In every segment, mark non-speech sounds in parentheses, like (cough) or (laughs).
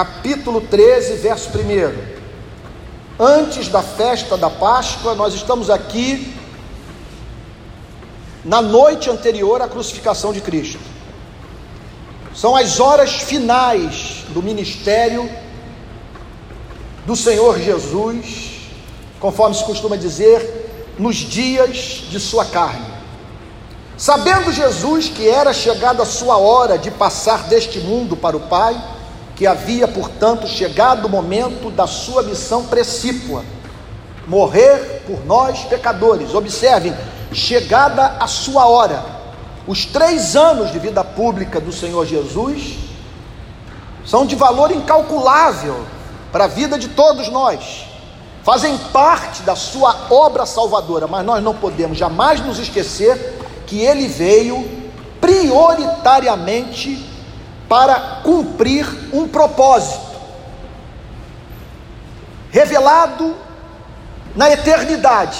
capítulo 13, verso 1. Antes da festa da Páscoa, nós estamos aqui na noite anterior à crucificação de Cristo. São as horas finais do ministério do Senhor Jesus, conforme se costuma dizer, nos dias de sua carne. Sabendo Jesus que era chegada a sua hora de passar deste mundo para o Pai, que havia, portanto, chegado o momento da sua missão precípua, morrer por nós pecadores. Observem, chegada a sua hora. Os três anos de vida pública do Senhor Jesus são de valor incalculável para a vida de todos nós, fazem parte da sua obra salvadora, mas nós não podemos jamais nos esquecer que ele veio prioritariamente para cumprir um propósito revelado na eternidade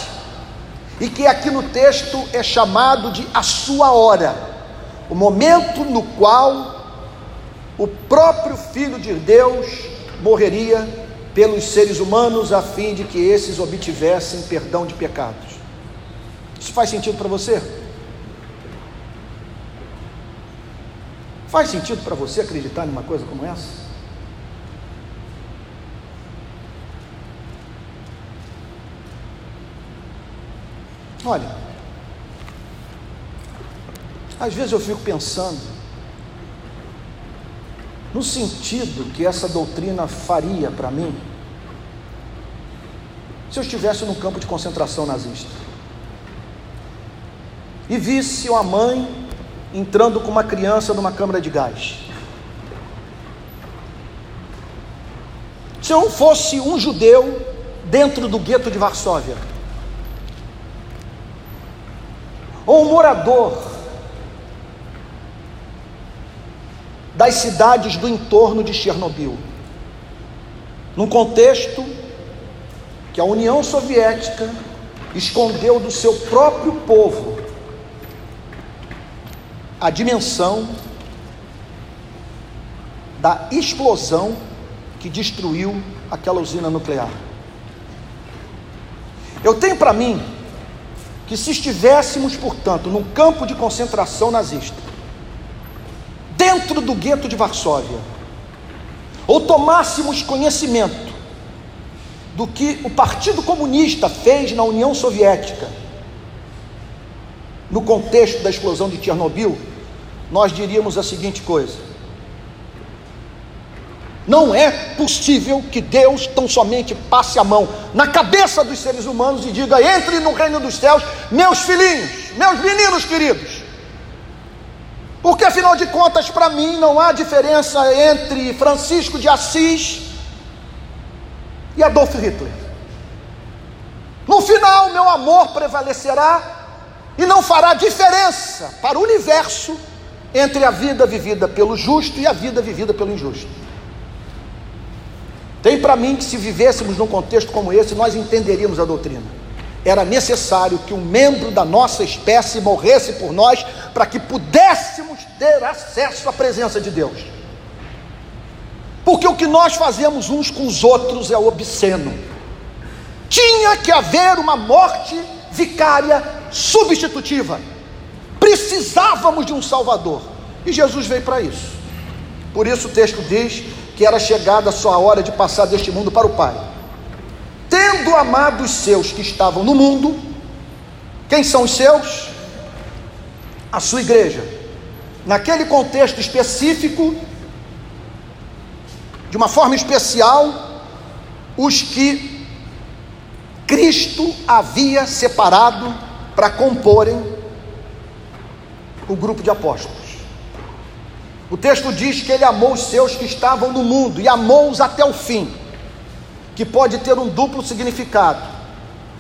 e que aqui no texto é chamado de a sua hora, o momento no qual o próprio Filho de Deus morreria pelos seres humanos a fim de que esses obtivessem perdão de pecados. Isso faz sentido para você? Faz sentido para você acreditar numa coisa como essa? Olha, às vezes eu fico pensando no sentido que essa doutrina faria para mim se eu estivesse num campo de concentração nazista e visse uma mãe entrando com uma criança numa câmara de gás. Se eu fosse um judeu dentro do gueto de Varsóvia, ou um morador das cidades do entorno de Chernobyl, num contexto que a União Soviética escondeu do seu próprio povo a dimensão da explosão que destruiu aquela usina nuclear. Eu tenho para mim que se estivéssemos, portanto, num campo de concentração nazista, dentro do gueto de Varsóvia, ou tomássemos conhecimento do que o Partido Comunista fez na União Soviética, no contexto da explosão de Chernobyl, nós diríamos a seguinte coisa: não é possível que Deus tão somente passe a mão na cabeça dos seres humanos e diga: entre no reino dos céus, meus filhinhos, meus meninos queridos. Porque afinal de contas, para mim, não há diferença entre Francisco de Assis e Adolf Hitler. No final, meu amor prevalecerá e não fará diferença para o universo entre a vida vivida pelo justo e a vida vivida pelo injusto. Tem para mim que se vivêssemos num contexto como esse, nós entenderíamos a doutrina. Era necessário que um membro da nossa espécie morresse por nós para que pudéssemos ter acesso à presença de Deus. Porque o que nós fazemos uns com os outros é obsceno. Tinha que haver uma morte vicária substitutiva precisávamos de um Salvador. E Jesus veio para isso. Por isso o texto diz que era chegada a sua hora de passar deste mundo para o Pai. Tendo amado os seus que estavam no mundo, quem são os seus? A sua igreja. Naquele contexto específico, de uma forma especial, os que Cristo havia separado para comporem o grupo de apóstolos. O texto diz que ele amou os seus que estavam no mundo e amou-os até o fim, que pode ter um duplo significado.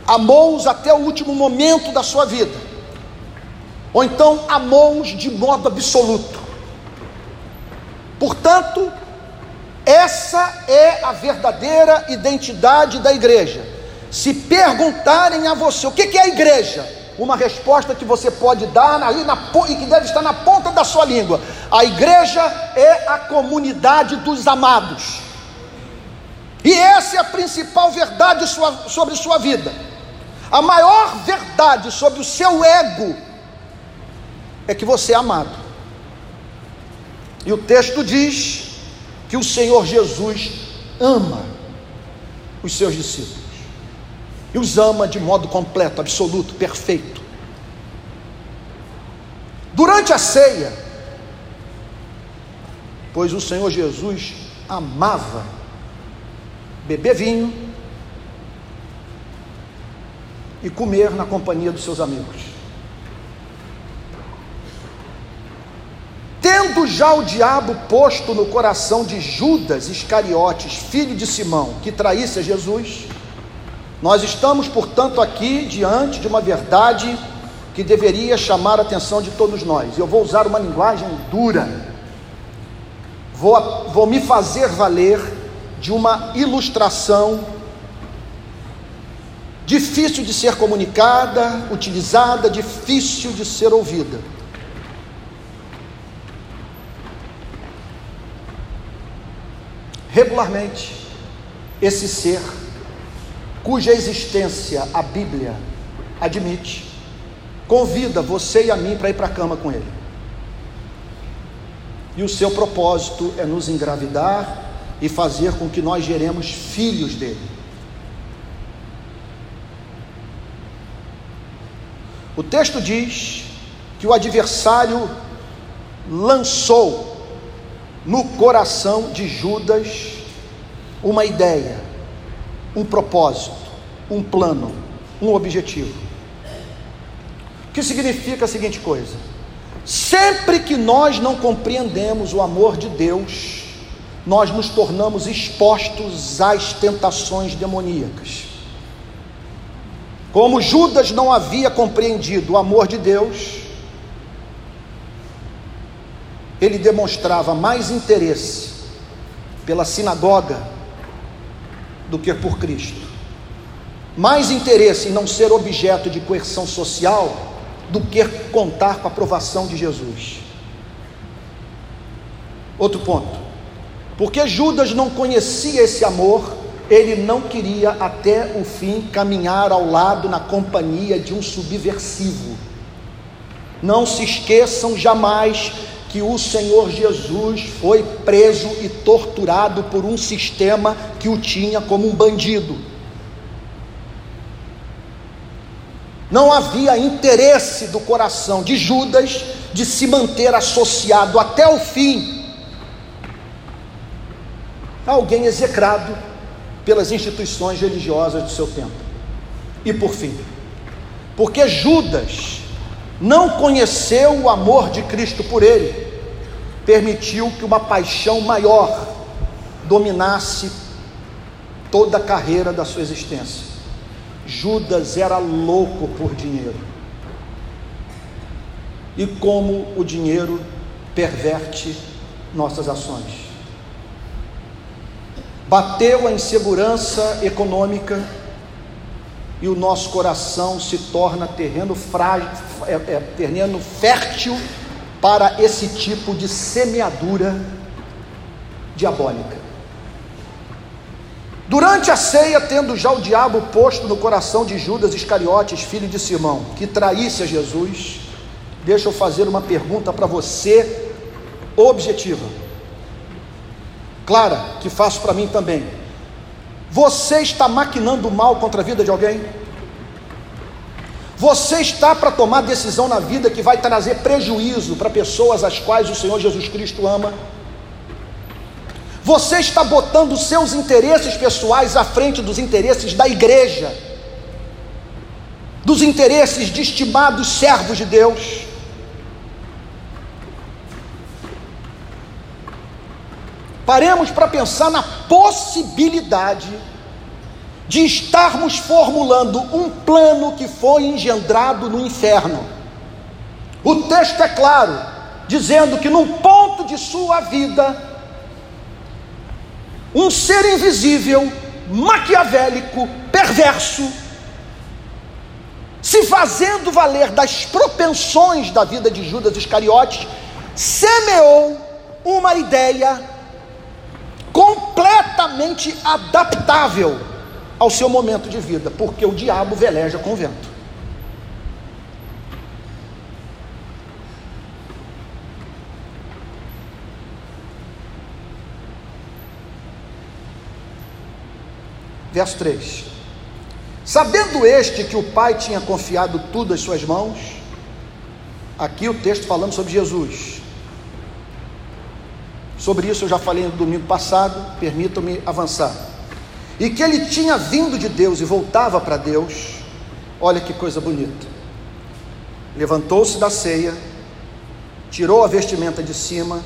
Amou-os até o último momento da sua vida, ou então amou-os de modo absoluto. Portanto, essa é a verdadeira identidade da igreja. Se perguntarem a você o que é a igreja, uma resposta que você pode dar aí na, e que deve estar na ponta da sua língua. A igreja é a comunidade dos amados. E essa é a principal verdade sobre sua vida. A maior verdade sobre o seu ego é que você é amado. E o texto diz que o Senhor Jesus ama os seus discípulos. E os ama de modo completo, absoluto, perfeito. Durante a ceia, pois o Senhor Jesus amava beber vinho e comer na companhia dos seus amigos. Tendo já o diabo posto no coração de Judas Iscariotes, filho de Simão, que traísse a Jesus, nós estamos, portanto, aqui diante de uma verdade que deveria chamar a atenção de todos nós. Eu vou usar uma linguagem dura, vou, vou me fazer valer de uma ilustração difícil de ser comunicada, utilizada, difícil de ser ouvida. Regularmente, esse ser, cuja existência a Bíblia admite, convida você e a mim para ir para a cama com ele. E o seu propósito é nos engravidar e fazer com que nós geremos filhos dele. O texto diz que o adversário lançou no coração de Judas uma ideia, um propósito, um plano, um objetivo. O que significa a seguinte coisa? Sempre que nós não compreendemos o amor de Deus, nós nos tornamos expostos às tentações demoníacas. Como Judas não havia compreendido o amor de Deus, ele demonstrava mais interesse pela sinagoga do que por Cristo. Mais interesse em não ser objeto de coerção social do que contar com a aprovação de Jesus. Outro ponto. Porque Judas não conhecia esse amor, ele não queria até o fim caminhar ao lado na companhia de um subversivo. Não se esqueçam jamais que o Senhor Jesus foi preso e torturado por um sistema que o tinha como um bandido. Não havia interesse do coração de Judas de se manter associado até o fim a alguém execrado pelas instituições religiosas do seu tempo. E por fim, porque Judas não conheceu o amor de Cristo por ele, permitiu que uma paixão maior dominasse toda a carreira da sua existência. Judas era louco por dinheiro. E como o dinheiro perverte nossas ações. Bateu a insegurança econômica e o nosso coração se torna terreno frágil, é, é, terreno fértil para esse tipo de semeadura diabólica. Durante a ceia, tendo já o diabo posto no coração de Judas Iscariotes, filho de Simão, que traísse a Jesus, deixa eu fazer uma pergunta para você, objetiva, clara, que faço para mim também. Você está maquinando mal contra a vida de alguém? Você está para tomar decisão na vida que vai trazer prejuízo para pessoas às quais o Senhor Jesus Cristo ama? Você está botando seus interesses pessoais à frente dos interesses da igreja, dos interesses de estimados servos de Deus? Paremos para pensar na possibilidade de estarmos formulando um plano que foi engendrado no inferno. O texto é claro, dizendo que num ponto de sua vida, um ser invisível, maquiavélico, perverso, se fazendo valer das propensões da vida de Judas Iscariotes, semeou uma ideia completamente adaptável ao seu momento de vida, porque o diabo veleja com o vento. Verso 3: Sabendo este que o Pai tinha confiado tudo às suas mãos, aqui o texto falando sobre Jesus. Sobre isso eu já falei no domingo passado, permitam-me avançar. E que ele tinha vindo de Deus e voltava para Deus, olha que coisa bonita. Levantou-se da ceia, tirou a vestimenta de cima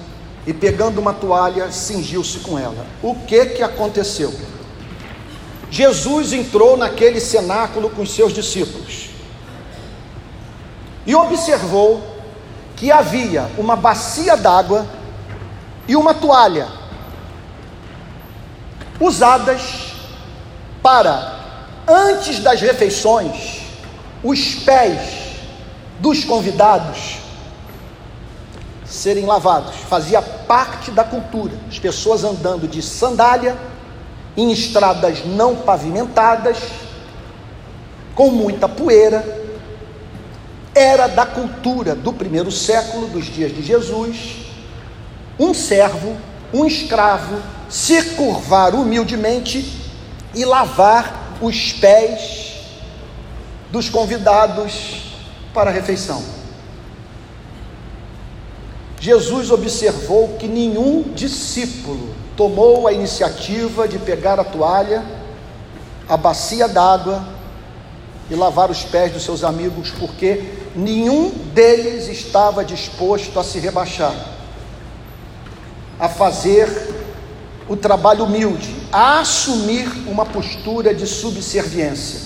e pegando uma toalha, cingiu-se com ela. O que que aconteceu? Jesus entrou naquele cenáculo com seus discípulos e observou que havia uma bacia d'água e uma toalha usadas para, antes das refeições, os pés dos convidados serem lavados. Fazia parte da cultura. As pessoas andando de sandália em estradas não pavimentadas, com muita poeira, era da cultura do primeiro século, dos dias de Jesus, um servo, um escravo, se curvar humildemente e lavar os pés dos convidados para a refeição. Jesus observou que nenhum discípulo tomou a iniciativa de pegar a toalha, a bacia d'água e lavar os pés dos seus amigos, porque nenhum deles estava disposto a se rebaixar, a fazer o trabalho humilde, a assumir uma postura de subserviência.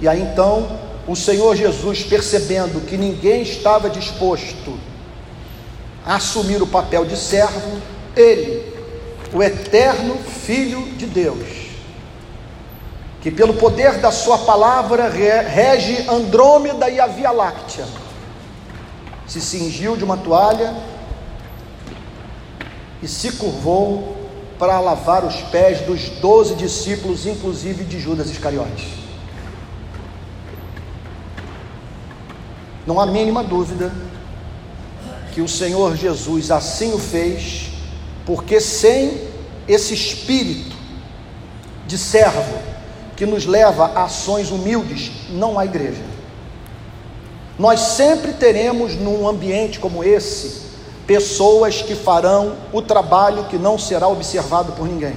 E aí então, o Senhor Jesus, percebendo que ninguém estava disposto a assumir o papel de servo, ele, o eterno Filho de Deus, que pelo poder da Sua palavra rege Andrômeda e a Via Láctea, se cingiu de uma toalha e se curvou para lavar os pés dos doze discípulos, inclusive de Judas Iscariotes. Não há mínima dúvida que o Senhor Jesus assim o fez, porque sem esse espírito de servo que nos leva a ações humildes, não há igreja. Nós sempre teremos num ambiente como esse pessoas que farão o trabalho que não será observado por ninguém.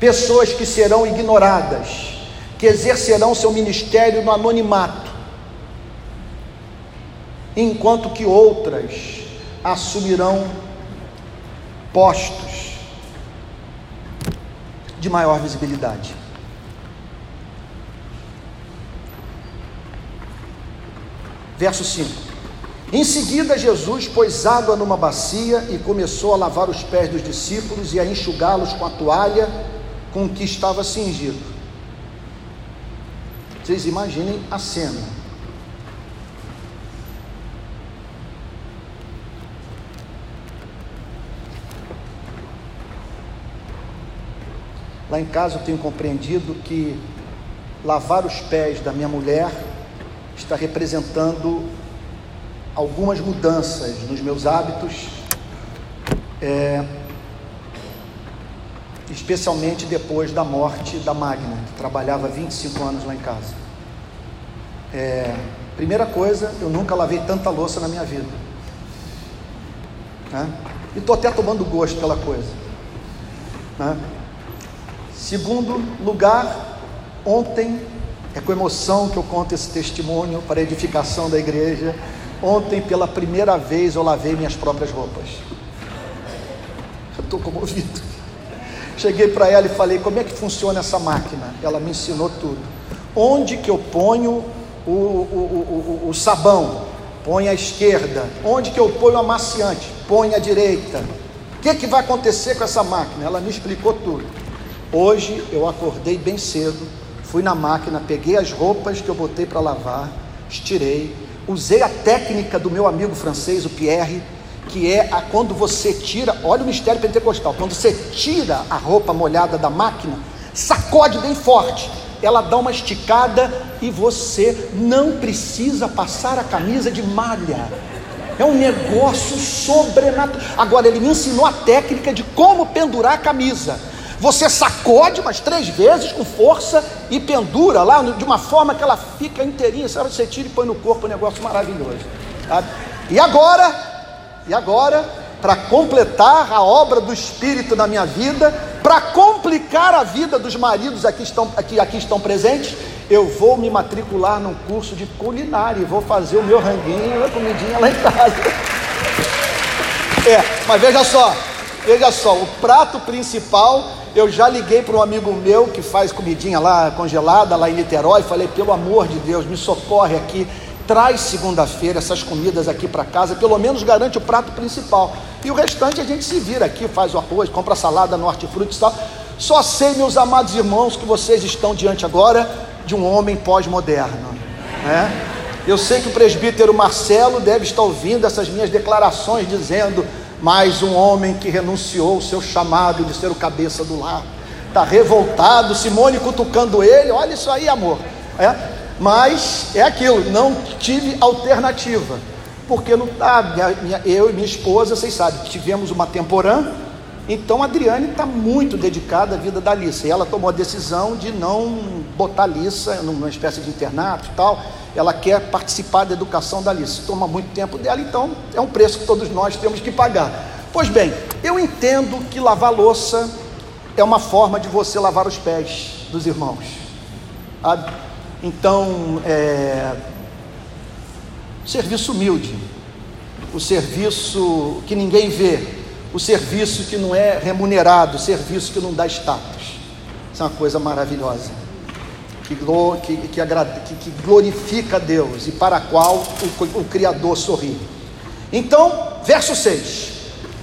Pessoas que serão ignoradas, que exercerão seu ministério no anonimato enquanto que outras assumirão postos de maior visibilidade. Verso 5. Em seguida, Jesus pôs água numa bacia e começou a lavar os pés dos discípulos e a enxugá-los com a toalha com que estava cingido. Vocês imaginem a cena. Lá em casa eu tenho compreendido que lavar os pés da minha mulher está representando algumas mudanças nos meus hábitos, é, especialmente depois da morte da Magna, que trabalhava 25 anos lá em casa. É, primeira coisa, eu nunca lavei tanta louça na minha vida. Né? E estou até tomando gosto pela coisa. Né? Segundo lugar, ontem, é com emoção que eu conto esse testemunho para edificação da igreja. Ontem, pela primeira vez, eu lavei minhas próprias roupas. Eu estou comovido. Cheguei para ela e falei: como é que funciona essa máquina? Ela me ensinou tudo. Onde que eu ponho o, o, o, o sabão? Põe à esquerda. Onde que eu ponho o amaciante? Põe à direita. O que, que vai acontecer com essa máquina? Ela me explicou tudo. Hoje eu acordei bem cedo, fui na máquina, peguei as roupas que eu botei para lavar, estirei, usei a técnica do meu amigo francês, o Pierre, que é a, quando você tira, olha o mistério pentecostal, quando você tira a roupa molhada da máquina, sacode bem forte, ela dá uma esticada e você não precisa passar a camisa de malha. É um negócio sobrenatural. Agora, ele me ensinou a técnica de como pendurar a camisa. Você sacode umas três vezes com força e pendura lá de uma forma que ela fica inteirinha. Você tira e põe no corpo, um negócio maravilhoso. Sabe? E agora, e agora, para completar a obra do Espírito na minha vida, para complicar a vida dos maridos aqui estão, aqui, aqui estão presentes, eu vou me matricular num curso de culinária e vou fazer o meu ranguinho, a comidinha lá em casa. (laughs) É, mas veja só, veja só, o prato principal, eu já liguei para um amigo meu que faz comidinha lá congelada, lá em Niterói, falei, pelo amor de Deus, me socorre aqui, traz segunda-feira essas comidas aqui para casa, pelo menos garante o prato principal. E o restante a gente se vira aqui, faz o arroz, compra salada no hortifruti e tal. Só sei, meus amados irmãos, que vocês estão diante agora de um homem pós-moderno. Né? Eu sei que o presbítero Marcelo deve estar ouvindo essas minhas declarações dizendo: mais um homem que renunciou o seu chamado de ser o cabeça do lar. Está revoltado, Simone cutucando ele, olha isso aí, amor. É? Mas é aquilo, não tive alternativa. Porque não tá, minha, eu e minha esposa, vocês sabem, tivemos uma temporã, então a Adriane está muito dedicada à vida da Alissa. E ela tomou a decisão de não botar a Alissa numa espécie de internato e tal. Ela quer participar da educação da Alissa. Toma muito tempo dela, então é um preço que todos nós temos que pagar. Pois bem, eu entendo que lavar louça é uma forma de você lavar os pés dos irmãos. Então, é, serviço humilde, o serviço que ninguém vê, o serviço que não é remunerado, o serviço que não dá status. Isso é uma coisa maravilhosa, que, que, que, que glorifica a Deus e para a qual o, o Criador sorri. Então, verso 6.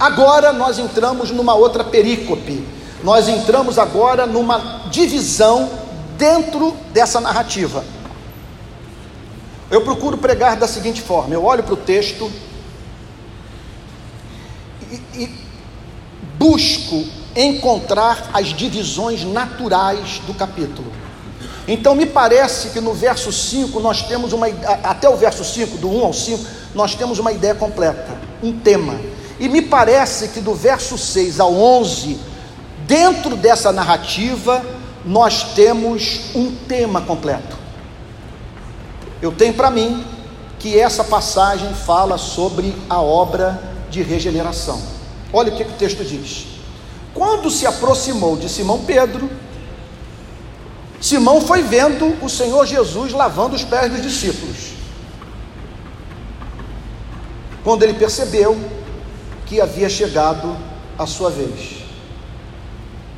Agora nós entramos numa outra perícope, nós entramos agora numa divisão dentro dessa narrativa. Eu procuro pregar da seguinte forma: eu olho para o texto e, e busco encontrar as divisões naturais do capítulo. Então me parece que no verso 5 nós temos uma até o verso 5, do 1 ao 5, nós temos uma ideia completa, um tema. E me parece que do verso 6 ao 11, dentro dessa narrativa, nós temos um tema completo. Eu tenho para mim que essa passagem fala sobre a obra de regeneração. Olha o que, que o texto diz. Quando se aproximou de Simão Pedro, Simão foi vendo o Senhor Jesus lavando os pés dos discípulos. Quando ele percebeu que havia chegado a sua vez,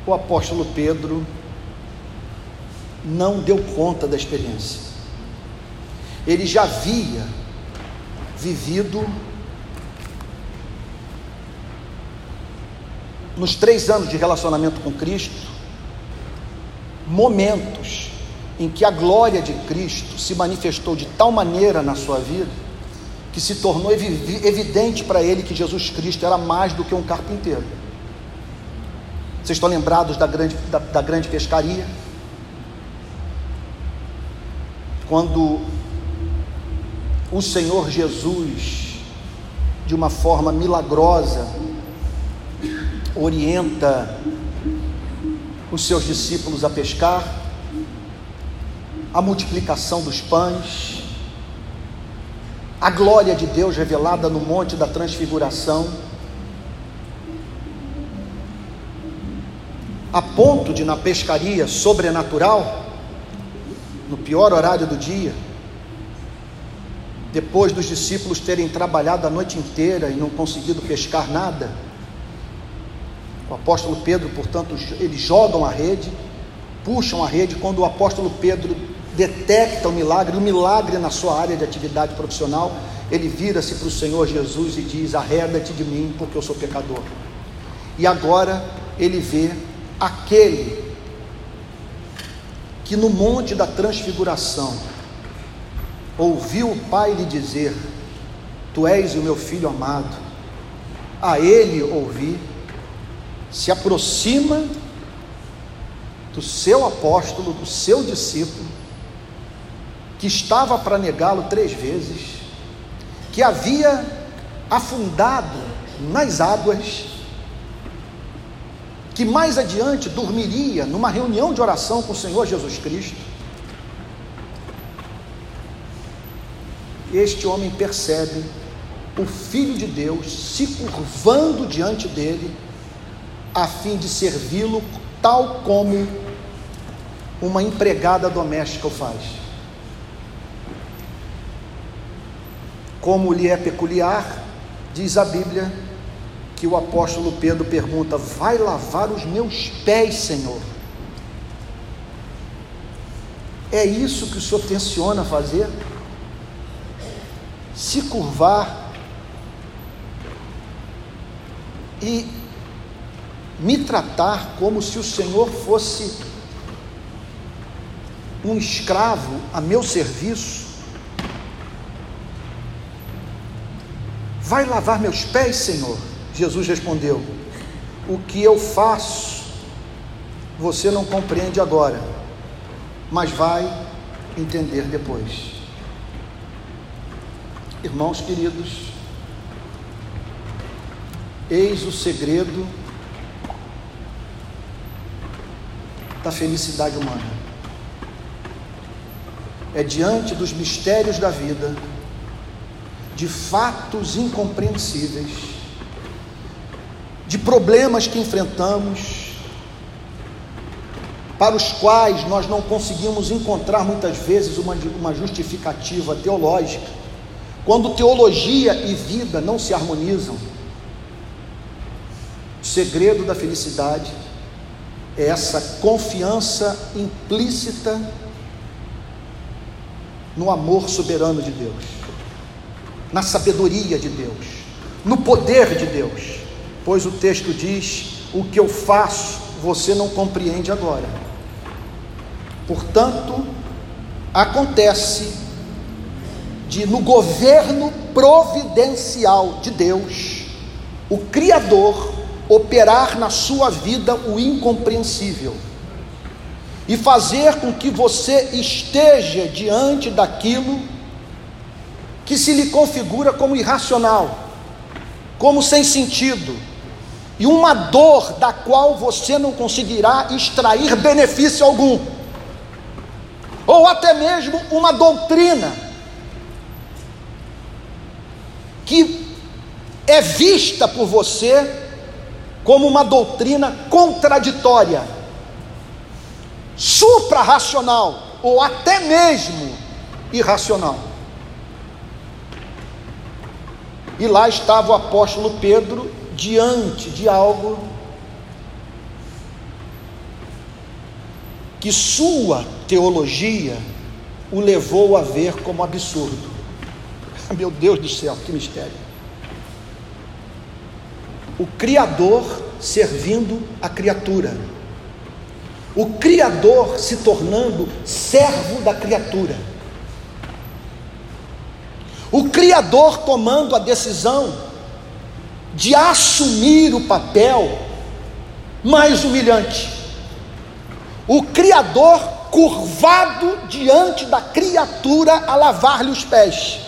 o apóstolo Pedro não deu conta da experiência. Ele já havia vivido nos três anos de relacionamento com Cristo, momentos em que a glória de Cristo se manifestou de tal maneira na sua vida, que se tornou evidente para ele que Jesus Cristo era mais do que um carpinteiro. Vocês estão lembrados da grande, da, da grande pescaria? quando o Senhor Jesus, de uma forma milagrosa, orienta os seus discípulos a pescar, a multiplicação dos pães, a glória de Deus revelada no Monte da Transfiguração, a ponto de na pescaria sobrenatural no pior horário do dia, depois dos discípulos terem trabalhado a noite inteira e não conseguido pescar nada, o apóstolo Pedro, portanto, eles jogam a rede, puxam a rede, quando o apóstolo Pedro detecta o milagre, o milagre na sua área de atividade profissional, ele vira-se para o Senhor Jesus e diz: Arreda-te de mim, porque eu sou pecador. E agora ele vê aquele que no monte da transfiguração ouviu o Pai lhe dizer: Tu és o meu filho amado, a ele ouvir, se aproxima do seu apóstolo, do seu discípulo, que estava para negá-lo três vezes, que havia afundado nas águas, que mais adiante dormiria numa reunião de oração com o Senhor Jesus Cristo. Este homem percebe o Filho de Deus se curvando diante dele, a fim de servi-lo, tal como uma empregada doméstica o faz. Como lhe é peculiar, diz a Bíblia, que o apóstolo Pedro pergunta: Vai lavar os meus pés, Senhor? É isso que o Senhor tenciona fazer? Se curvar e me tratar como se o Senhor fosse um escravo a meu serviço? Vai lavar meus pés, Senhor? Jesus respondeu: O que eu faço, você não compreende agora, mas vai entender depois. Irmãos queridos, Eis o segredo da felicidade humana. É diante dos mistérios da vida, de fatos incompreensíveis, de problemas que enfrentamos, para os quais nós não conseguimos encontrar muitas vezes uma, uma justificativa teológica, quando teologia e vida não se harmonizam segredo da felicidade é essa confiança implícita no amor soberano de Deus, na sabedoria de Deus, no poder de Deus, pois o texto diz: o que eu faço você não compreende agora. Portanto, acontece de no governo providencial de Deus, o Criador operar na sua vida o incompreensível e fazer com que você esteja diante daquilo que se lhe configura como irracional, como sem sentido, e uma dor da qual você não conseguirá extrair benefício algum, ou até mesmo uma doutrina que é vista por você como uma doutrina contraditória, supra-racional ou até mesmo irracional. E lá estava o apóstolo Pedro diante de algo que sua teologia o levou a ver como absurdo. (laughs) Meu Deus do céu, que mistério! O Criador servindo a criatura, o Criador se tornando servo da criatura, o Criador tomando a decisão de assumir o papel mais humilhante, o Criador curvado diante da criatura a lavar-lhe os pés.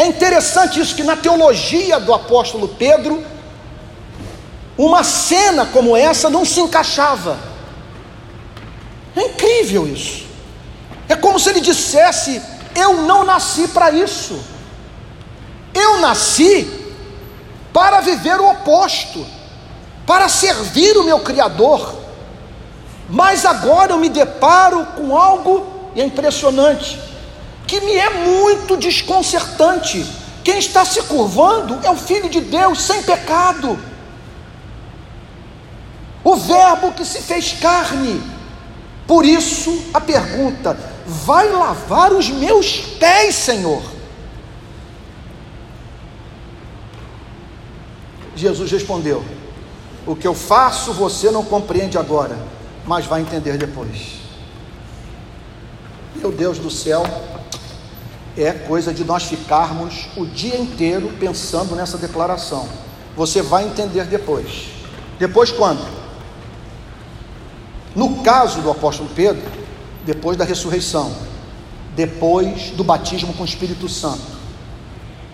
É interessante isso que na teologia do apóstolo Pedro, uma cena como essa não se encaixava. É incrível isso. É como se ele dissesse: Eu não nasci para isso. Eu nasci para viver o oposto, para servir o meu Criador. Mas agora eu me deparo com algo e é impressionante que me é muito desconcertante. Quem está se curvando é o Filho de Deus sem pecado, o Verbo que se fez carne. Por isso a pergunta: vai lavar os meus pés, Senhor? Jesus respondeu: O que eu faço você não compreende agora, mas vai entender depois. Meu Deus do céu, é coisa de nós ficarmos o dia inteiro pensando nessa declaração. Você vai entender depois. Depois quando? No caso do apóstolo Pedro, depois da ressurreição, depois do batismo com o Espírito Santo,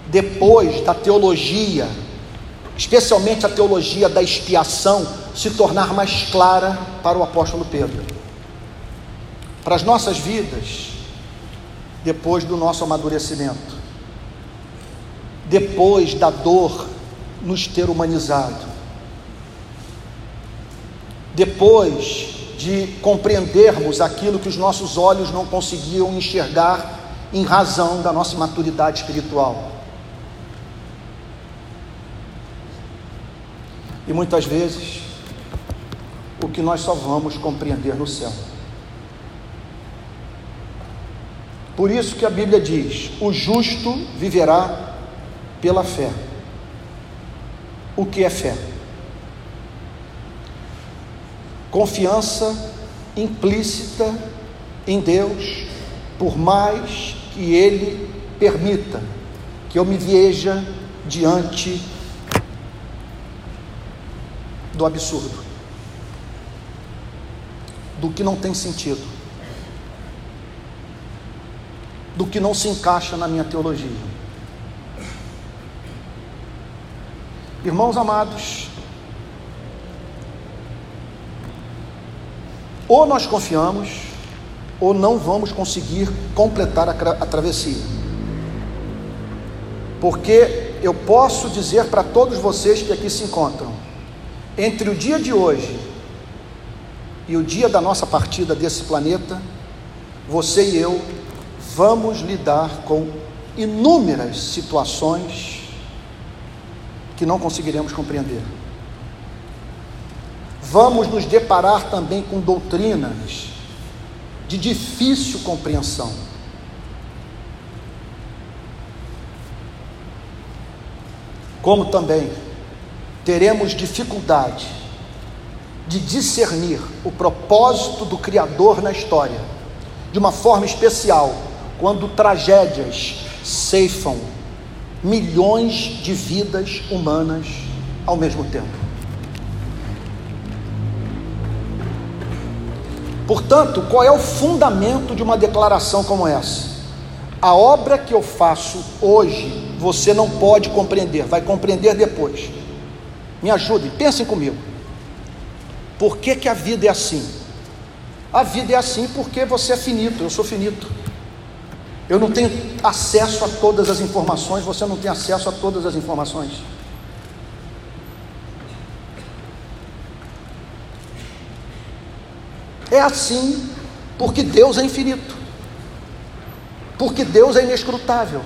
depois da teologia, especialmente a teologia da expiação, se tornar mais clara para o apóstolo Pedro. Para as nossas vidas, depois do nosso amadurecimento, depois da dor nos ter humanizado, depois de compreendermos aquilo que os nossos olhos não conseguiam enxergar em razão da nossa maturidade espiritual. E muitas vezes, o que nós só vamos compreender no céu. Por isso que a Bíblia diz: o justo viverá pela fé. O que é fé? Confiança implícita em Deus, por mais que Ele permita que eu me veja diante do absurdo, do que não tem sentido, do que não se encaixa na minha teologia. Irmãos amados, ou nós confiamos, ou não vamos conseguir completar a, a travessia. Porque eu posso dizer para todos vocês que aqui se encontram, entre o dia de hoje e o dia da nossa partida desse planeta, você e eu vamos lidar com inúmeras situações que não conseguiremos compreender. Vamos nos deparar também com doutrinas de difícil compreensão. Como também teremos dificuldade de discernir o propósito do Criador na história, de uma forma especial, quando tragédias ceifam milhões de vidas humanas ao mesmo tempo. Portanto, qual é o fundamento de uma declaração como essa? A obra que eu faço hoje, você não pode compreender, vai compreender depois. Me ajudem, pensem comigo. Por que, que a vida é assim? A vida é assim porque você é finito, eu sou finito. Eu não tenho acesso a todas as informações, você não tem acesso a todas as informações. É assim porque Deus é infinito, porque Deus é inescrutável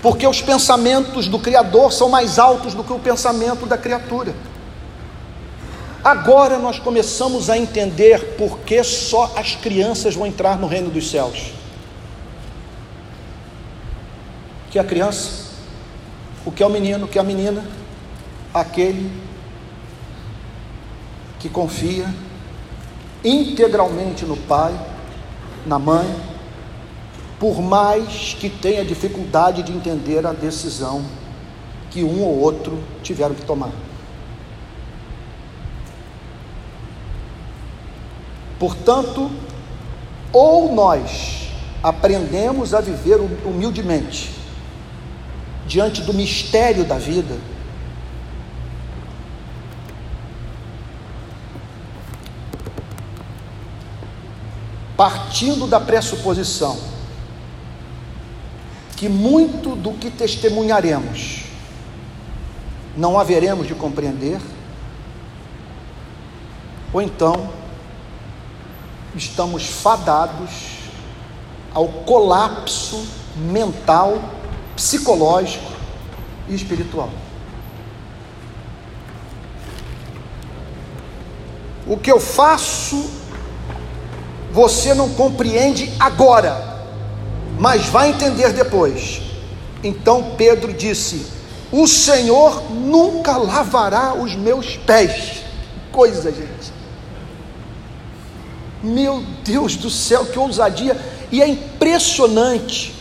porque os pensamentos do Criador são mais altos do que o pensamento da criatura. Agora nós começamos a entender por que só as crianças vão entrar no reino dos céus. O que a criança? O que é o menino? O que é a menina? Aquele que confia integralmente no pai, na mãe, por mais que tenha dificuldade de entender a decisão que um ou outro tiveram que tomar. Portanto, ou nós aprendemos a viver humildemente diante do mistério da vida, partindo da pressuposição que muito do que testemunharemos não haveremos de compreender, ou então estamos fadados ao colapso mental, psicológico e espiritual. O que eu faço, você não compreende agora mas vai entender depois. Então Pedro disse: O Senhor nunca lavará os meus pés. Coisa, gente. Meu Deus do céu, que ousadia! E é impressionante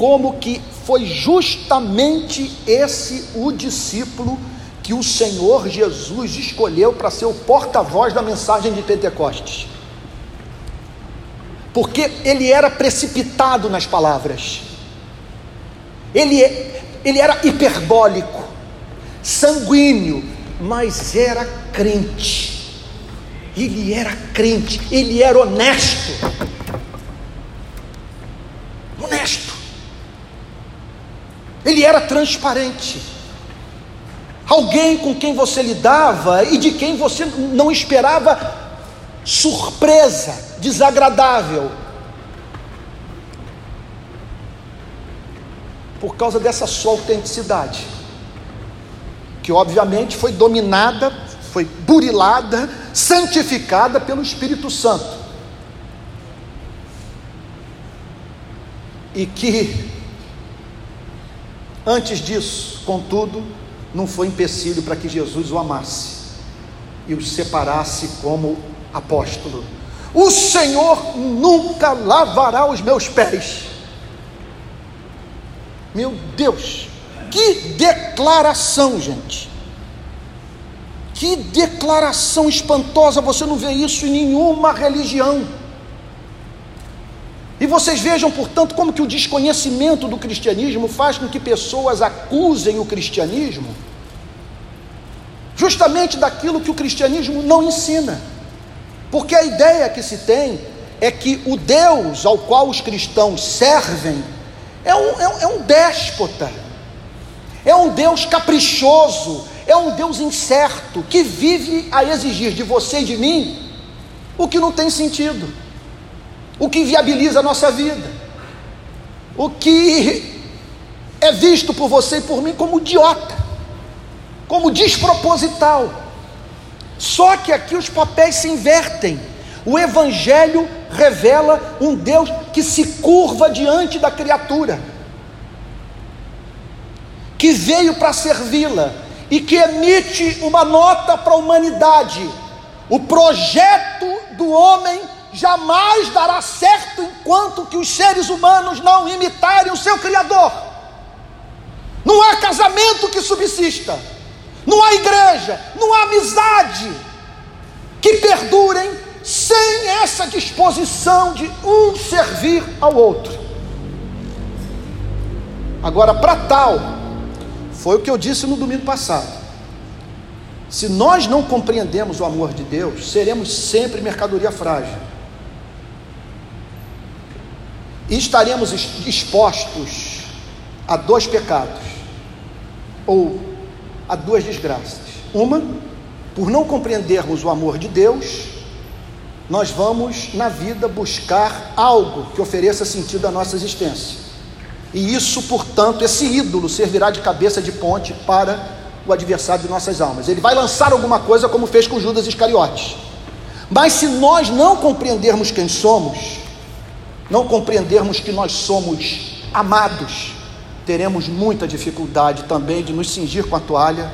como que foi justamente esse o discípulo que o Senhor Jesus escolheu para ser o porta-voz da mensagem de Pentecostes. Porque ele era precipitado nas palavras, ele, ele era hiperbólico, sanguíneo, mas era crente. Ele era crente, ele era. Honesto. Ele era transparente. Alguém com quem você lidava e de quem você não esperava surpresa, desagradável. Por causa dessa sua autenticidade, que obviamente foi dominada, foi burilada, santificada pelo Espírito Santo. E que, antes disso, contudo, não foi empecilho para que Jesus o amasse e o separasse como apóstolo. O Senhor nunca lavará os meus pés. Meu Deus, que declaração, gente. Que declaração espantosa, você não vê isso em nenhuma religião. E vocês vejam, portanto, como que o desconhecimento do cristianismo faz com que pessoas acusem o cristianismo justamente daquilo que o cristianismo não ensina. Porque a ideia que se tem é que o Deus ao qual os cristãos servem é um, é um, é um déspota, é um Deus caprichoso, é um Deus incerto, que vive a exigir de você e de mim o que não tem sentido o que viabiliza a nossa vida, o que é visto por você e por mim como idiota, como desproposital. Só que aqui os papéis se invertem. O Evangelho revela um Deus que se curva diante da criatura, que veio para servi-la e que emite uma nota para a humanidade. O projeto do homem jamais dará certo enquanto que os seres humanos não imitarem o seu Criador. Não há casamento que subsista, não há igreja, não há amizade que perdurem sem essa disposição de um servir ao outro. Agora, para tal, foi o que eu disse no domingo passado. Se nós não compreendemos o amor de Deus, seremos sempre mercadoria frágil. E estaremos expostos a dois pecados, ou a duas desgraças. Uma, por não compreendermos o amor de Deus, nós vamos na vida buscar algo que ofereça sentido à nossa existência. E isso, portanto, esse ídolo servirá de cabeça de ponte para o adversário de nossas almas. Ele vai lançar alguma coisa como fez com Judas Iscariotes. Mas se nós não compreendermos quem somos, não compreendermos que nós somos amados, teremos muita dificuldade também de nos cingir com a toalha,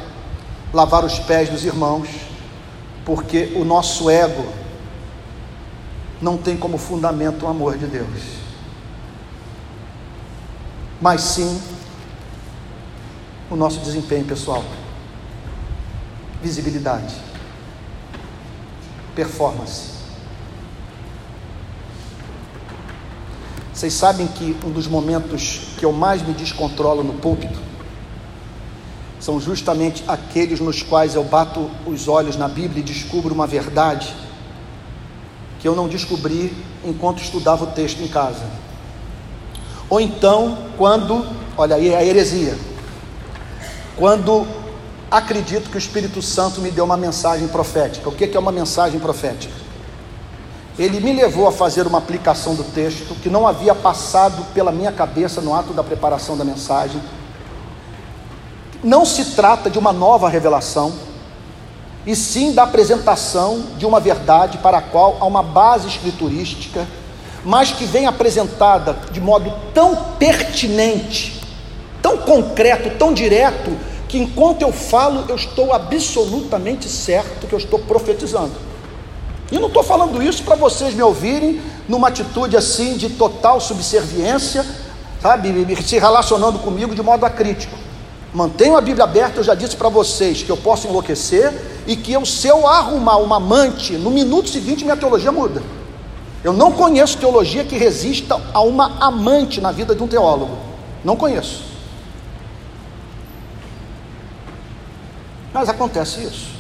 lavar os pés dos irmãos, porque o nosso ego não tem como fundamento o amor de Deus, mas sim o nosso desempenho pessoal, visibilidade, performance. Vocês sabem que um dos momentos que eu mais me descontrolo no púlpito são justamente aqueles nos quais eu bato os olhos na Bíblia e descubro uma verdade que eu não descobri enquanto estudava o texto em casa. Ou então, quando, olha aí a heresia, quando acredito que o Espírito Santo me deu uma mensagem profética. O que é uma mensagem profética? Ele me levou a fazer uma aplicação do texto que não havia passado pela minha cabeça no ato da preparação da mensagem. Não se trata de uma nova revelação, e sim da apresentação de uma verdade para a qual há uma base escriturística, mas que vem apresentada de modo tão pertinente, tão concreto, tão direto, que enquanto eu falo, eu estou absolutamente certo que eu estou profetizando. E não estou falando isso para vocês me ouvirem numa atitude assim de total subserviência sabe, se relacionando comigo de modo acrítico. Mantenho a Bíblia aberta, eu já disse para vocês que eu posso enlouquecer e que eu, se eu arrumar uma amante, no minuto seguinte minha teologia muda. Eu não conheço teologia que resista a uma amante na vida de um teólogo. Não conheço. Mas acontece isso.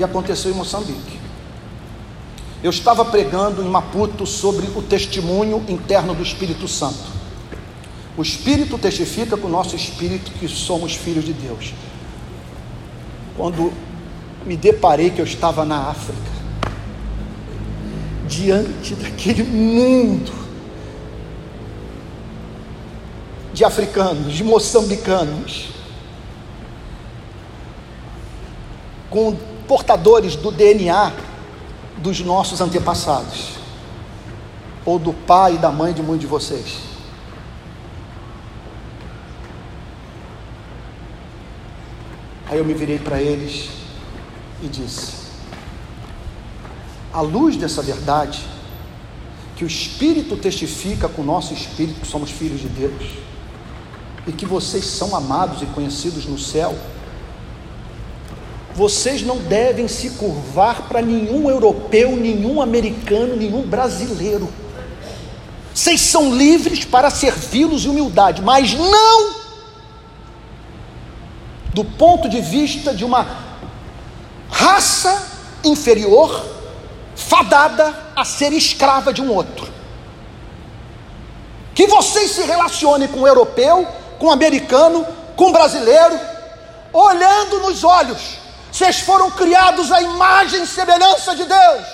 E aconteceu em Moçambique. Eu estava pregando em Maputo sobre o testemunho interno do Espírito Santo. O Espírito testifica com o nosso espírito que somos filhos de Deus. Quando me deparei que eu estava na África, diante daquele mundo de africanos, de moçambicanos, com portadores do DNA dos nossos antepassados, ou do pai e da mãe de muitos de vocês. Aí eu me virei para eles e disse: à luz dessa verdade, que o Espírito testifica com o nosso espírito que somos filhos de Deus, e que vocês são amados e conhecidos no céu, vocês não devem se curvar para nenhum europeu, nenhum americano, nenhum brasileiro. Vocês são livres para servi-los em humildade, mas não do ponto de vista de uma raça inferior, fadada a ser escrava de um outro. Que vocês se relacionem com o europeu, com o americano, com o brasileiro, olhando nos olhos vocês foram criados à imagem e semelhança de Deus.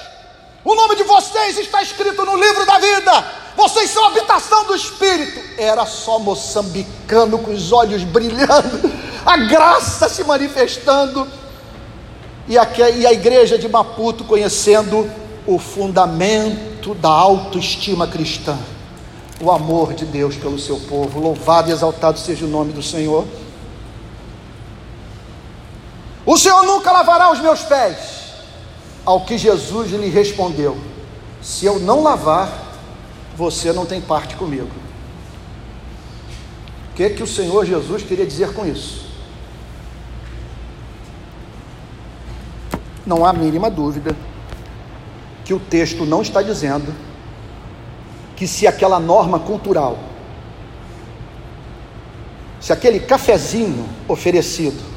O nome de vocês está escrito no livro da vida. Vocês são habitação do Espírito. Era só moçambicano com os olhos brilhando, a graça se manifestando. A, e a igreja de Maputo conhecendo o fundamento da autoestima cristã, o amor de Deus pelo seu povo. Louvado e exaltado seja o nome do Senhor. O Senhor nunca lavará os meus pés. Ao que Jesus lhe respondeu: Se eu não lavar, você não tem parte comigo. O que, que o Senhor Jesus queria dizer com isso? Não há mínima dúvida que o texto não está dizendo que se aquela norma cultural, se aquele cafezinho oferecido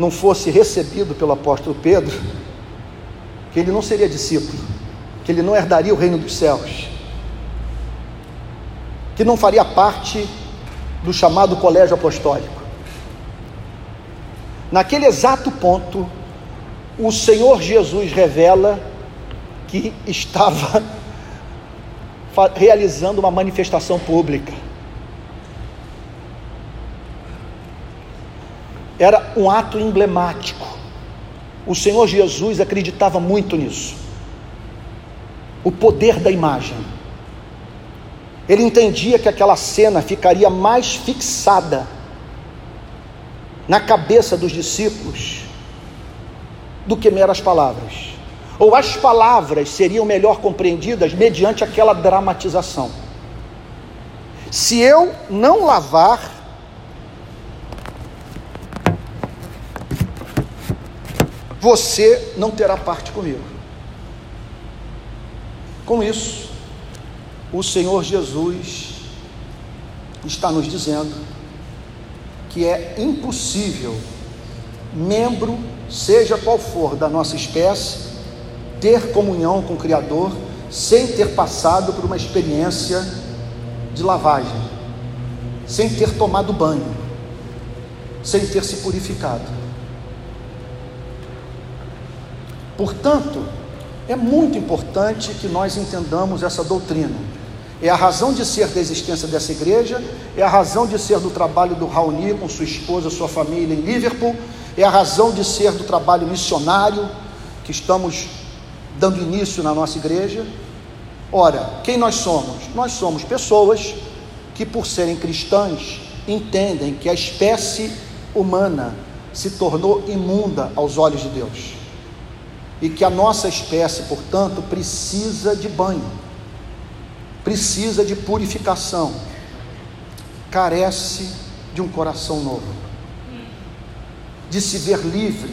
não fosse recebido pelo apóstolo Pedro, que ele não seria discípulo, que ele não herdaria o reino dos céus, que não faria parte do chamado colégio apostólico. Naquele exato ponto, o Senhor Jesus revela que estava (laughs) realizando uma manifestação pública era um ato emblemático. O Senhor Jesus acreditava muito nisso. O poder da imagem. Ele entendia que aquela cena ficaria mais fixada na cabeça dos discípulos do que meras palavras. Ou as palavras seriam melhor compreendidas mediante aquela dramatização. Se eu não lavar você não terá parte comigo. Com isso, o Senhor Jesus está nos dizendo que é impossível membro, seja qual for da nossa espécie, ter comunhão com o Criador sem ter passado por uma experiência de lavagem, sem ter tomado banho, sem ter se purificado. Portanto, é muito importante que nós entendamos essa doutrina. É a razão de ser da existência dessa igreja, é a razão de ser do trabalho do Raoni com sua esposa, sua família em Liverpool, é a razão de ser do trabalho missionário que estamos dando início na nossa igreja. Ora, quem nós somos? Nós somos pessoas que, por serem cristãs, entendem que a espécie humana se tornou imunda aos olhos de Deus e que a nossa espécie, portanto, precisa de banho. precisa de purificação, carece de um coração novo, de se ver livre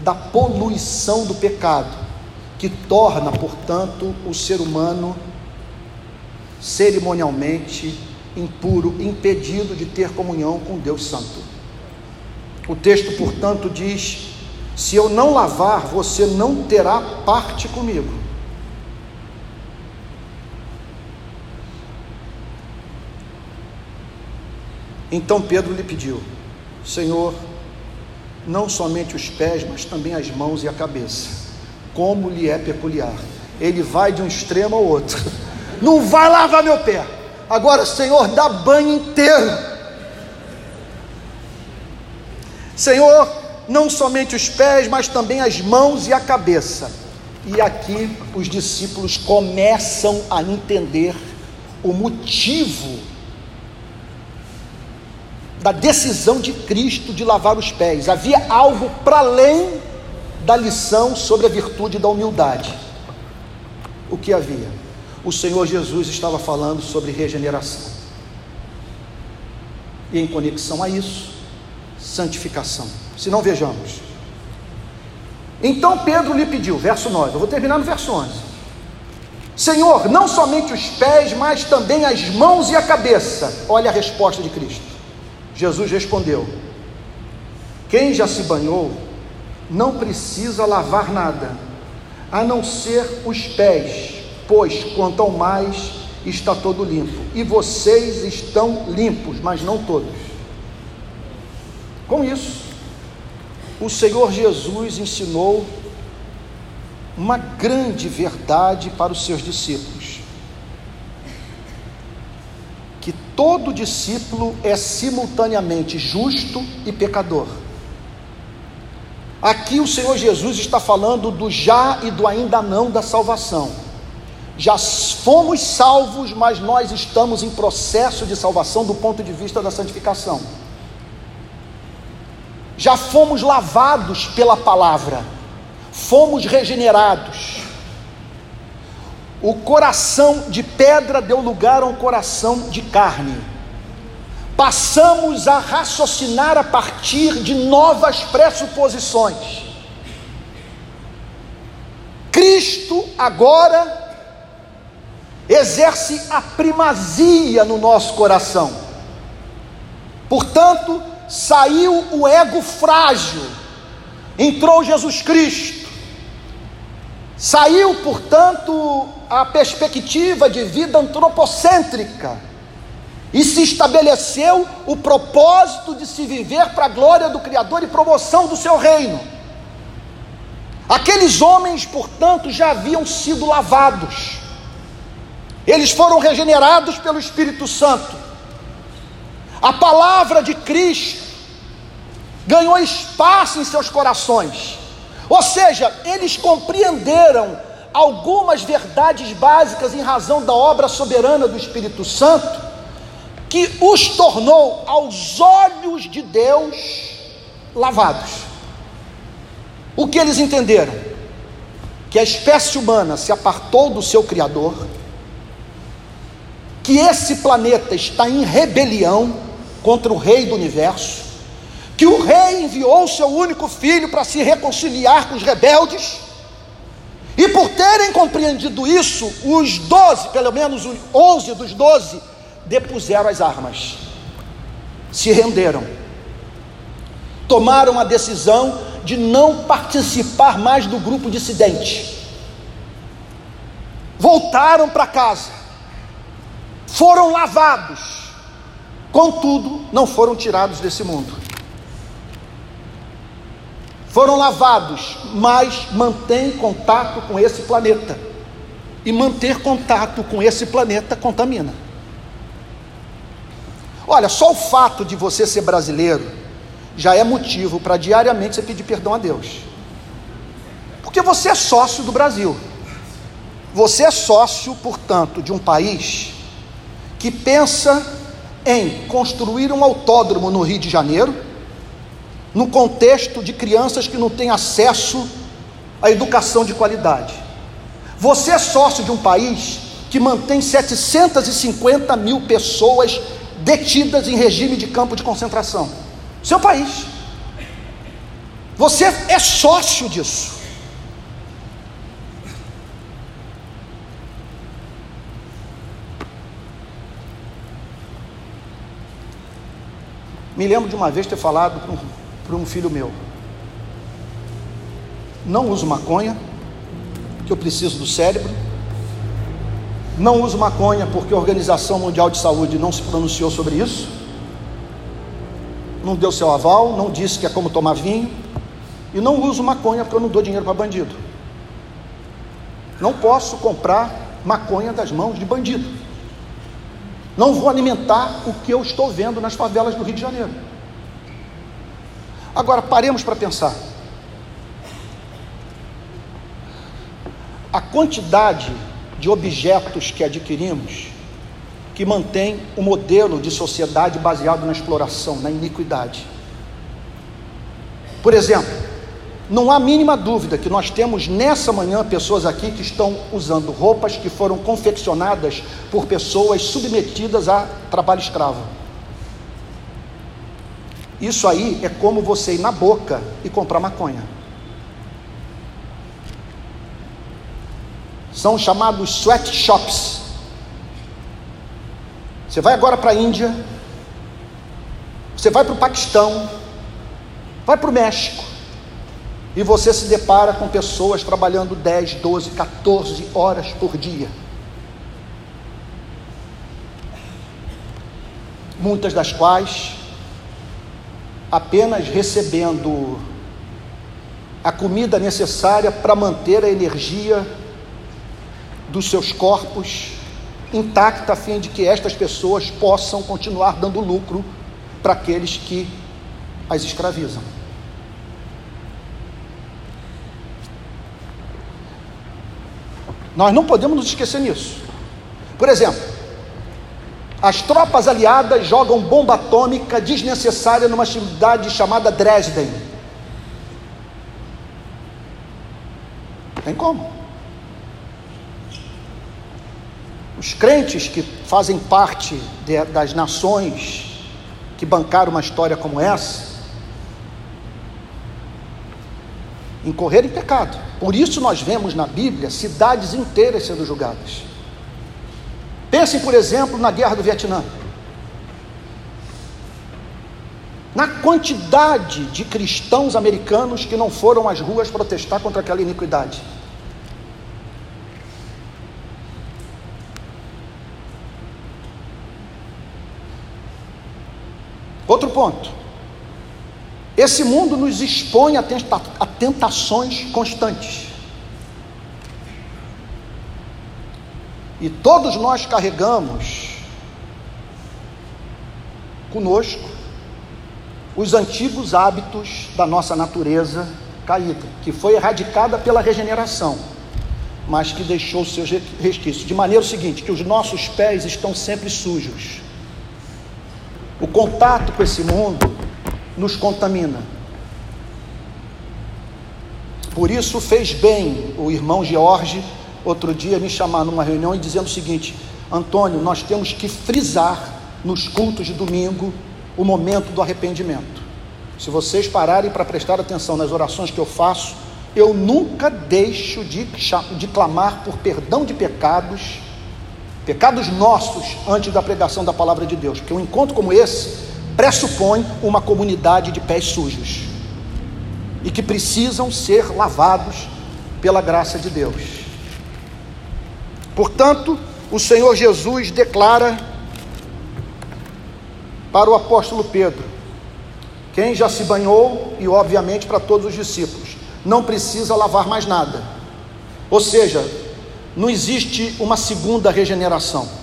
da poluição do pecado, que torna, portanto, o ser humano cerimonialmente impuro, impedido de ter comunhão com Deus Santo. O texto, portanto, diz: Se eu não lavar, você não terá parte comigo. Então Pedro lhe pediu: Senhor, não somente os pés, mas também as mãos e a cabeça. Como lhe é peculiar. Ele vai de um extremo ao outro. (laughs) Não vai lavar meu pé. Agora, Senhor, dá banho inteiro. Senhor, não somente os pés, mas também as mãos e a cabeça. E aqui os discípulos começam a entender o motivo da decisão de Cristo de lavar os pés. Havia algo para além da lição sobre a virtude da humildade. O que havia? O Senhor Jesus estava falando sobre regeneração. E em conexão a isso, santificação. Se não vejamos. Então Pedro lhe pediu, verso 9, eu vou terminar no verso 11. Senhor, não somente os pés, mas também as mãos e a cabeça. Olha a resposta de Cristo. Jesus respondeu: Quem já se banhou não precisa lavar nada, a não ser os pés, pois quanto ao mais está todo limpo. E vocês estão limpos, mas não todos. Com isso, o Senhor Jesus ensinou uma grande verdade para os seus discípulos que todo discípulo é simultaneamente justo e pecador. Aqui o Senhor Jesus está falando do já e do ainda não da salvação. Já fomos salvos, mas nós estamos em processo de salvação do ponto de vista da santificação. Já fomos lavados pela palavra, fomos regenerados o coração de pedra deu lugar a um coração de carne. Passamos a raciocinar a partir de novas pressuposições. Cristo agora exerce a primazia no nosso coração. Portanto, saiu o ego frágil, entrou Jesus Cristo. Saiu, portanto, a perspectiva de vida antropocêntrica e se estabeleceu o propósito de se viver para a glória do Criador e promoção do seu reino. Aqueles homens, portanto, já haviam sido lavados, eles foram regenerados pelo Espírito Santo. A palavra de Cristo ganhou espaço em seus corações, ou seja, eles compreenderam algumas verdades básicas em razão da obra soberana do Espírito Santo, que os tornou aos olhos de Deus lavados. O que eles entenderam? Que a espécie humana se apartou do seu Criador, que esse planeta está em rebelião contra o Rei do universo, que o Rei enviou seu único filho para se reconciliar com os rebeldes e por terem compreendido isso, os doze, pelo menos os onze dos doze, depuseram as armas, se renderam, tomaram a decisão de não participar mais do grupo dissidente, voltaram para casa, foram lavados, contudo, não foram tirados desse mundo foram lavados, mas mantém contato com esse planeta. E manter contato com esse planeta contamina. Olha, só o fato de você ser brasileiro já é motivo para diariamente você pedir perdão a Deus. Porque você é sócio do Brasil. Você é sócio, portanto, de um país que pensa em construir um autódromo no Rio de Janeiro no contexto de crianças que não têm acesso à educação de qualidade. Você é sócio de um país que mantém 750 mil pessoas detidas em regime de campo de concentração. Seu país. Você é sócio disso. Me lembro de uma vez ter falado para um, filho meu: não uso maconha, que eu preciso do cérebro. Não uso maconha porque a Organização Mundial de Saúde não se pronunciou sobre isso. Não deu seu aval, não disse que é como tomar vinho. E não uso maconha porque eu não dou dinheiro para bandido. Não posso comprar maconha das mãos de bandido. Não vou alimentar o que eu estou vendo nas favelas do Rio de Janeiro. Agora paremos para pensar. A quantidade de objetos que adquirimos que mantém o modelo de sociedade baseado na exploração, na iniquidade. Por exemplo, não há mínima dúvida que nós temos nessa manhã pessoas aqui que estão usando roupas que foram confeccionadas por pessoas submetidas a trabalho escravo. Isso aí é como você ir na boca e comprar maconha. São chamados sweatshops. Você vai agora para a Índia, você vai para o Paquistão, vai para o México, e você se depara com pessoas trabalhando 10, 12, 14 horas por dia. Muitas das quais apenas recebendo a comida necessária para manter a energia dos seus corpos intacta, a fim de que estas pessoas possam continuar dando lucro para aqueles que as escravizam. Nós não podemos nos esquecer nisso. Por exemplo, as tropas aliadas jogam bomba atômica desnecessária numa cidade chamada Dresden. Tem como? Os crentes que fazem parte de, das nações que bancaram uma história como essa, incorrer em pecado. Por isso nós vemos na Bíblia cidades inteiras sendo julgadas. Pensem, por exemplo, na guerra do Vietnã. Na quantidade de cristãos americanos que não foram às ruas protestar contra aquela iniquidade. Outro ponto. Esse mundo nos expõe a, tenta a tentações constantes. E todos nós carregamos conosco os antigos hábitos da nossa natureza caída, que foi erradicada pela regeneração, mas que deixou seus resquícios. De maneira seguinte, que os nossos pés estão sempre sujos. O contato com esse mundo nos contamina. Por isso fez bem o irmão George outro dia me chamar numa reunião e dizendo o seguinte: Antônio, nós temos que frisar nos cultos de domingo o momento do arrependimento. Se vocês pararem para prestar atenção nas orações que eu faço, eu nunca deixo de, de clamar por perdão de pecados, pecados nossos, antes da pregação da palavra de Deus, porque um encontro como esse pressupõe uma comunidade de pés sujos e que precisam ser lavados pela graça de Deus. Portanto, o Senhor Jesus declara para o apóstolo Pedro, quem já se banhou, e obviamente para todos os discípulos, não precisa lavar mais nada. Ou seja, não existe uma segunda regeneração.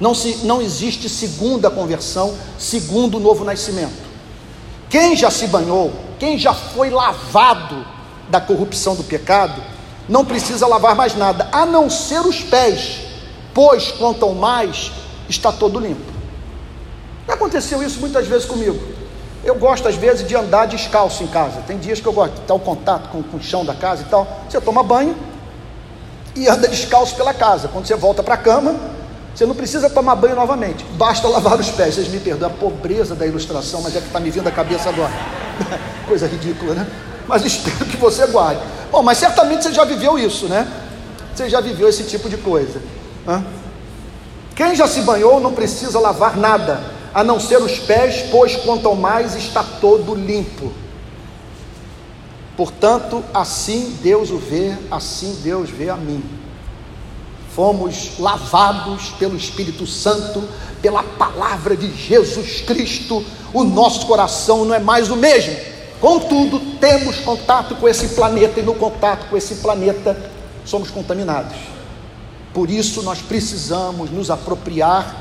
Não, se, não existe segunda conversão, segundo novo nascimento. Quem já se banhou, quem já foi lavado da corrupção do pecado, não precisa lavar mais nada, a não ser os pés, pois quanto ao mais está todo limpo. Aconteceu isso muitas vezes comigo. Eu gosto às vezes de andar descalço em casa. Tem dias que eu gosto de estar o contato com, com o chão da casa e tal. Você toma banho, e anda descalço pela casa. Quando você volta para a cama, você não precisa tomar banho novamente, basta lavar os pés. Vocês me perdoam a pobreza da ilustração, mas é que está me vindo a cabeça agora. (laughs) Coisa ridícula, né? Mas espero que você guarde. Bom, mas certamente você já viveu isso, né? Você já viveu esse tipo de coisa. Hã? Quem já se banhou não precisa lavar nada, a não ser os pés, pois quanto mais está todo limpo. Portanto, assim Deus o vê, assim Deus vê a mim. Fomos lavados pelo Espírito Santo, pela palavra de Jesus Cristo, o nosso coração não é mais o mesmo. Contudo, temos contato com esse planeta e no contato com esse planeta somos contaminados. Por isso, nós precisamos nos apropriar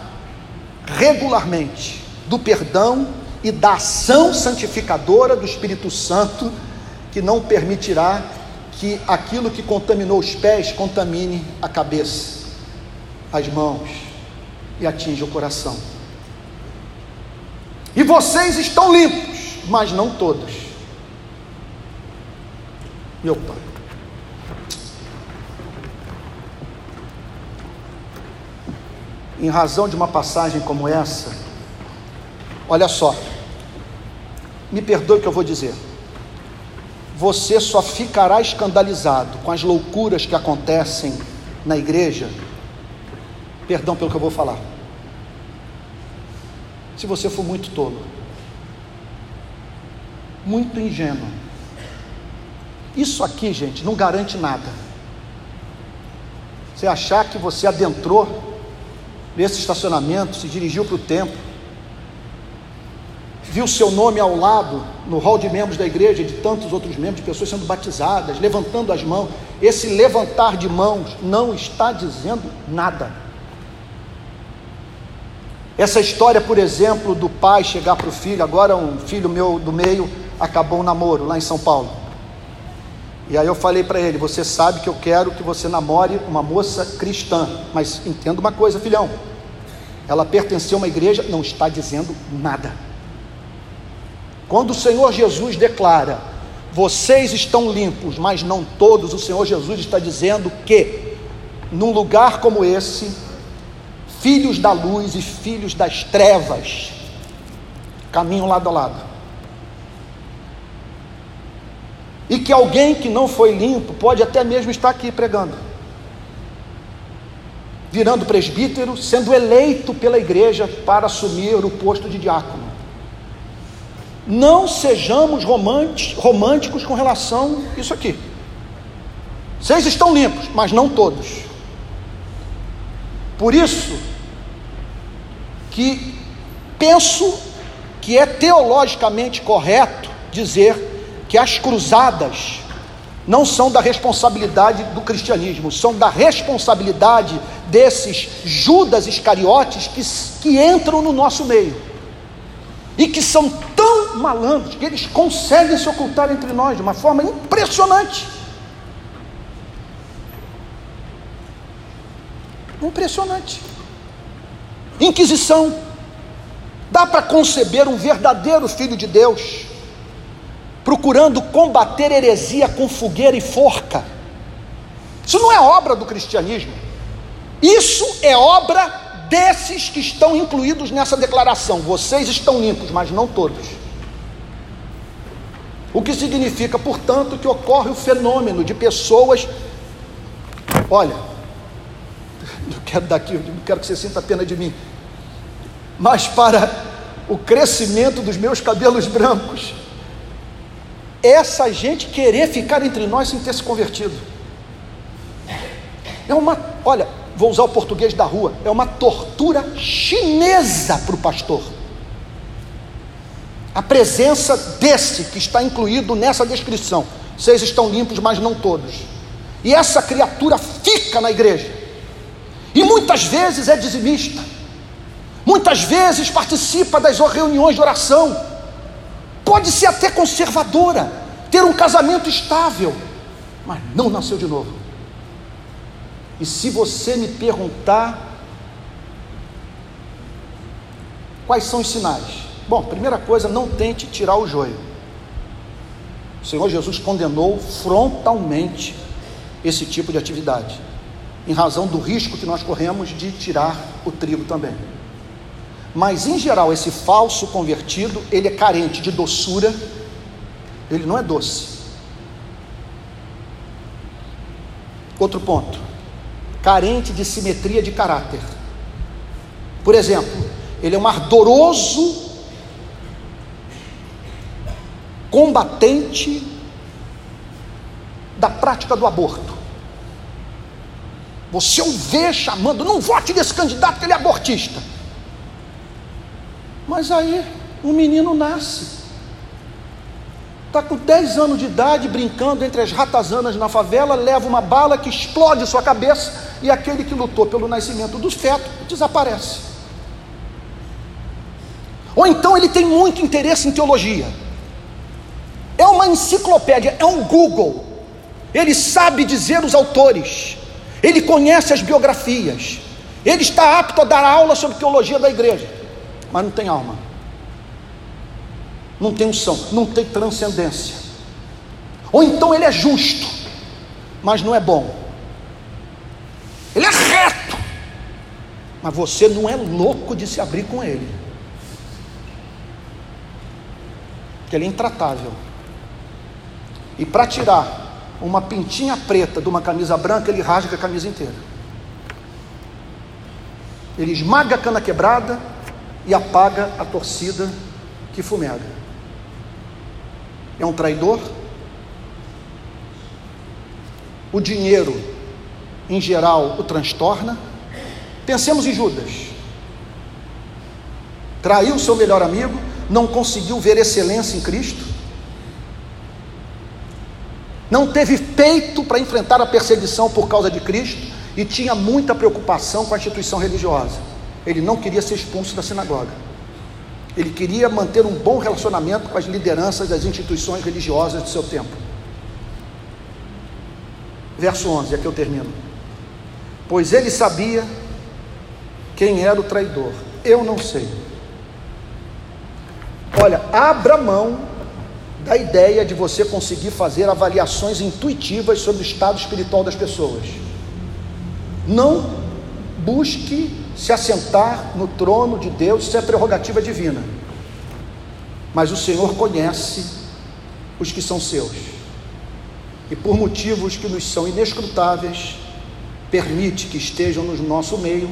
regularmente do perdão e da ação santificadora do Espírito Santo que não permitirá que aquilo que contaminou os pés contamine a cabeça, as mãos e atinja o coração. E vocês estão limpos, mas não todos. Meu Pai. Em razão de uma passagem como essa, olha só, me perdoe o que eu vou dizer você só ficará escandalizado com as loucuras que acontecem na igreja. Perdão pelo que eu vou falar. Se você for muito tolo, muito ingênuo. Isso aqui, gente, não garante nada. Você achar que você adentrou nesse estacionamento, se dirigiu para o templo, viu seu nome ao lado no hall de membros da igreja, de tantos outros membros, de pessoas sendo batizadas, levantando as mãos. Esse levantar de mãos não está dizendo nada. Essa história, por exemplo, do pai chegar para o filho, agora um filho meu do meio acabou um namoro lá em São Paulo. E aí eu falei para ele: Você sabe que eu quero que você namore uma moça cristã, mas entenda uma coisa, filhão. Ela pertenceu a uma igreja, não está dizendo nada. Quando o Senhor Jesus declara: Vocês estão limpos, mas não todos, o Senhor Jesus está dizendo que, num lugar como esse, filhos da luz e filhos das trevas caminham lado a lado. E que alguém que não foi limpo pode até mesmo estar aqui pregando, virando presbítero, sendo eleito pela igreja para assumir o posto de diácono. Não sejamos românticos com relação a isso aqui. Vocês estão limpos, mas não todos. Por isso que penso que é teologicamente correto dizer que as cruzadas não são da responsabilidade do cristianismo, são da responsabilidade desses Judas Iscariotes que, que entram no nosso meio e que são tão malandros que eles conseguem se ocultar entre nós de uma forma impressionante. Impressionante. Inquisição. Dá para conceber um verdadeiro filho de Deus procurando combater heresia com fogueira e forca. Isso não é obra do cristianismo. Isso é obra desses que estão incluídos nessa declaração. Vocês estão limpos, mas não todos. O que significa, portanto, que ocorre o fenômeno de pessoas. Olha, eu quero daqui, eu quero que você sinta pena de mim, mas para o crescimento dos meus cabelos brancos, essa gente querer ficar entre nós sem ter se convertido. É uma, olha, vou usar o português da rua, é uma tortura chinesa para o pastor. A presença desse que está incluído nessa descrição. Vocês estão limpos, mas não todos. E essa criatura fica na igreja. E muitas vezes é dizimista. Muitas vezes participa das reuniões de oração. Pode ser até conservadora, ter um casamento estável, mas não nasceu de novo. E se você me perguntar quais são os sinais? Bom, primeira coisa, não tente tirar o joio. O Senhor Jesus condenou frontalmente esse tipo de atividade. em razão do risco que nós corremos de tirar o trigo também. Mas em geral, esse falso convertido, ele é carente de doçura, ele não é doce. Outro ponto, carente de simetria de caráter. Por exemplo, ele é um ardoroso combatente da prática do aborto. Você o vê chamando, não vote nesse candidato que ele é abortista. Mas aí o menino nasce. Está com 10 anos de idade, brincando entre as ratazanas na favela, leva uma bala que explode sua cabeça e aquele que lutou pelo nascimento do feto desaparece. Ou então ele tem muito interesse em teologia. É uma enciclopédia, é um Google. Ele sabe dizer os autores, ele conhece as biografias, ele está apto a dar aula sobre teologia da igreja, mas não tem alma não tem unção, não tem transcendência. Ou então ele é justo, mas não é bom. Ele é reto, mas você não é louco de se abrir com ele. Porque ele é intratável. E para tirar uma pintinha preta de uma camisa branca, ele rasga a camisa inteira. Ele esmaga a cana quebrada e apaga a torcida que fumega. É um traidor? O dinheiro, em geral, o transtorna. Pensemos em Judas. Traiu seu melhor amigo, não conseguiu ver excelência em Cristo, não teve peito para enfrentar a perseguição por causa de Cristo e tinha muita preocupação com a instituição religiosa. Ele não queria ser expulso da sinagoga. Ele queria manter um bom relacionamento com as lideranças das instituições religiosas do seu tempo. Verso 11, aqui eu termino. Pois ele sabia quem era o traidor. Eu não sei. Olha, abra mão da ideia de você conseguir fazer avaliações intuitivas sobre o estado espiritual das pessoas. Não busque se assentar no trono de Deus, isso é prerrogativa divina. Mas o Senhor conhece os que são seus. E por motivos que nos são inescrutáveis, permite que estejam no nosso meio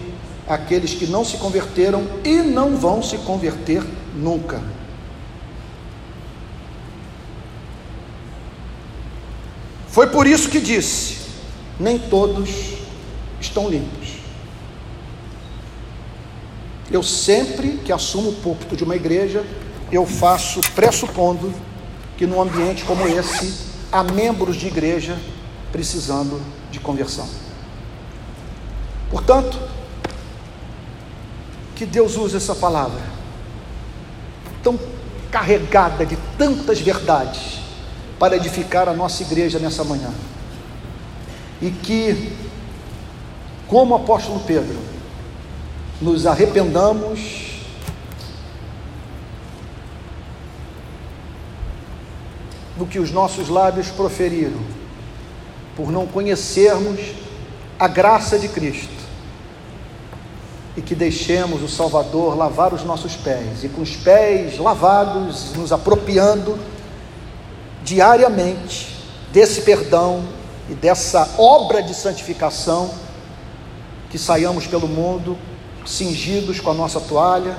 aqueles que não se converteram e não vão se converter nunca. Foi por isso que disse: nem todos estão limpos. Eu sempre que assumo o púlpito de uma igreja, eu faço pressupondo que num ambiente como esse há membros de igreja precisando de conversão. Portanto, que Deus use essa palavra tão carregada de tantas verdades para edificar a nossa igreja nessa manhã. E que, como o apóstolo Pedro, nos arrependamos do que os nossos lábios proferiram, por não conhecermos a graça de Cristo, e que deixemos o Salvador lavar os nossos pés, e com os pés lavados, nos apropriando diariamente desse perdão e dessa obra de santificação, que saiamos pelo mundo cingidos com a nossa toalha,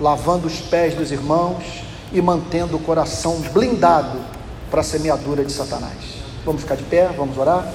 lavando os pés dos irmãos e mantendo o coração blindado para a semeadura de Satanás. Vamos ficar de pé, vamos orar.